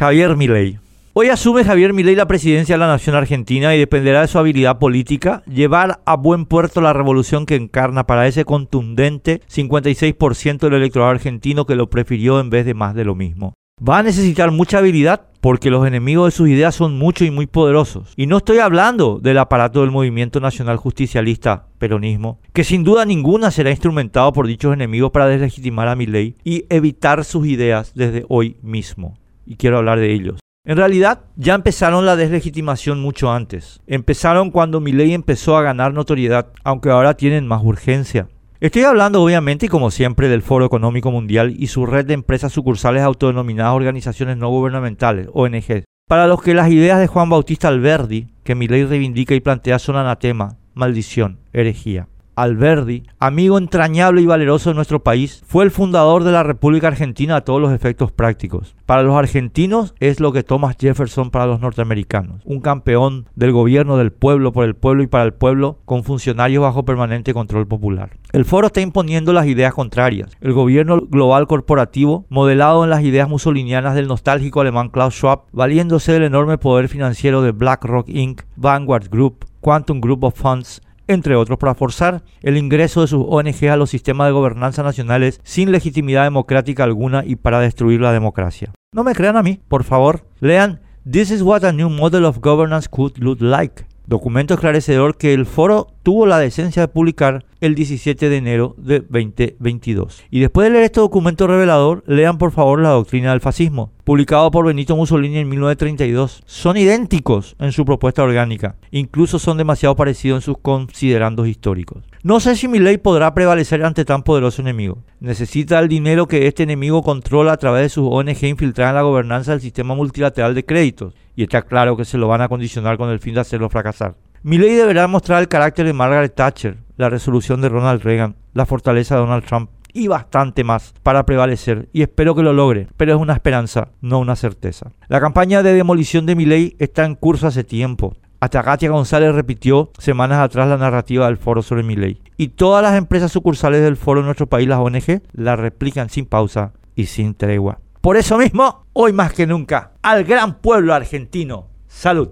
Javier Milei. Hoy asume Javier Milei la presidencia de la nación argentina y dependerá de su habilidad política llevar a buen puerto la revolución que encarna para ese contundente 56% del electorado argentino que lo prefirió en vez de más de lo mismo. Va a necesitar mucha habilidad porque los enemigos de sus ideas son muchos y muy poderosos. Y no estoy hablando del aparato del movimiento nacional justicialista peronismo, que sin duda ninguna será instrumentado por dichos enemigos para deslegitimar a Milei y evitar sus ideas desde hoy mismo. Y quiero hablar de ellos. En realidad, ya empezaron la deslegitimación mucho antes. Empezaron cuando Milei empezó a ganar notoriedad, aunque ahora tienen más urgencia. Estoy hablando obviamente y como siempre del Foro Económico Mundial y su red de empresas sucursales autodenominadas organizaciones no gubernamentales, ONG, para los que las ideas de Juan Bautista Alberdi, que Milei reivindica y plantea son anatema, maldición, herejía. Alberdi, amigo entrañable y valeroso de nuestro país, fue el fundador de la República Argentina a todos los efectos prácticos. Para los argentinos es lo que Thomas Jefferson para los norteamericanos, un campeón del gobierno del pueblo por el pueblo y para el pueblo con funcionarios bajo permanente control popular. El foro está imponiendo las ideas contrarias. El gobierno global corporativo, modelado en las ideas musolinianas del nostálgico alemán Klaus Schwab, valiéndose del enorme poder financiero de BlackRock Inc., Vanguard Group, Quantum Group of Funds, entre otros, para forzar el ingreso de sus ONG a los sistemas de gobernanza nacionales sin legitimidad democrática alguna y para destruir la democracia. No me crean a mí, por favor. Lean This is what a new model of governance could look like. Documento esclarecedor que el foro tuvo la decencia de publicar el 17 de enero de 2022. Y después de leer este documento revelador, lean por favor la doctrina del fascismo, publicado por Benito Mussolini en 1932. Son idénticos en su propuesta orgánica, incluso son demasiado parecidos en sus considerandos históricos. No sé si mi ley podrá prevalecer ante tan poderoso enemigo. Necesita el dinero que este enemigo controla a través de sus ONG infiltradas en la gobernanza del sistema multilateral de créditos, y está claro que se lo van a condicionar con el fin de hacerlo fracasar. Mi ley deberá mostrar el carácter de Margaret Thatcher, la resolución de Ronald Reagan, la fortaleza de Donald Trump y bastante más para prevalecer y espero que lo logre, pero es una esperanza, no una certeza. La campaña de demolición de mi ley está en curso hace tiempo. Hasta Katia González repitió semanas atrás la narrativa del foro sobre mi ley. Y todas las empresas sucursales del foro en nuestro país, las ONG, la replican sin pausa y sin tregua. Por eso mismo, hoy más que nunca, al gran pueblo argentino. Salud.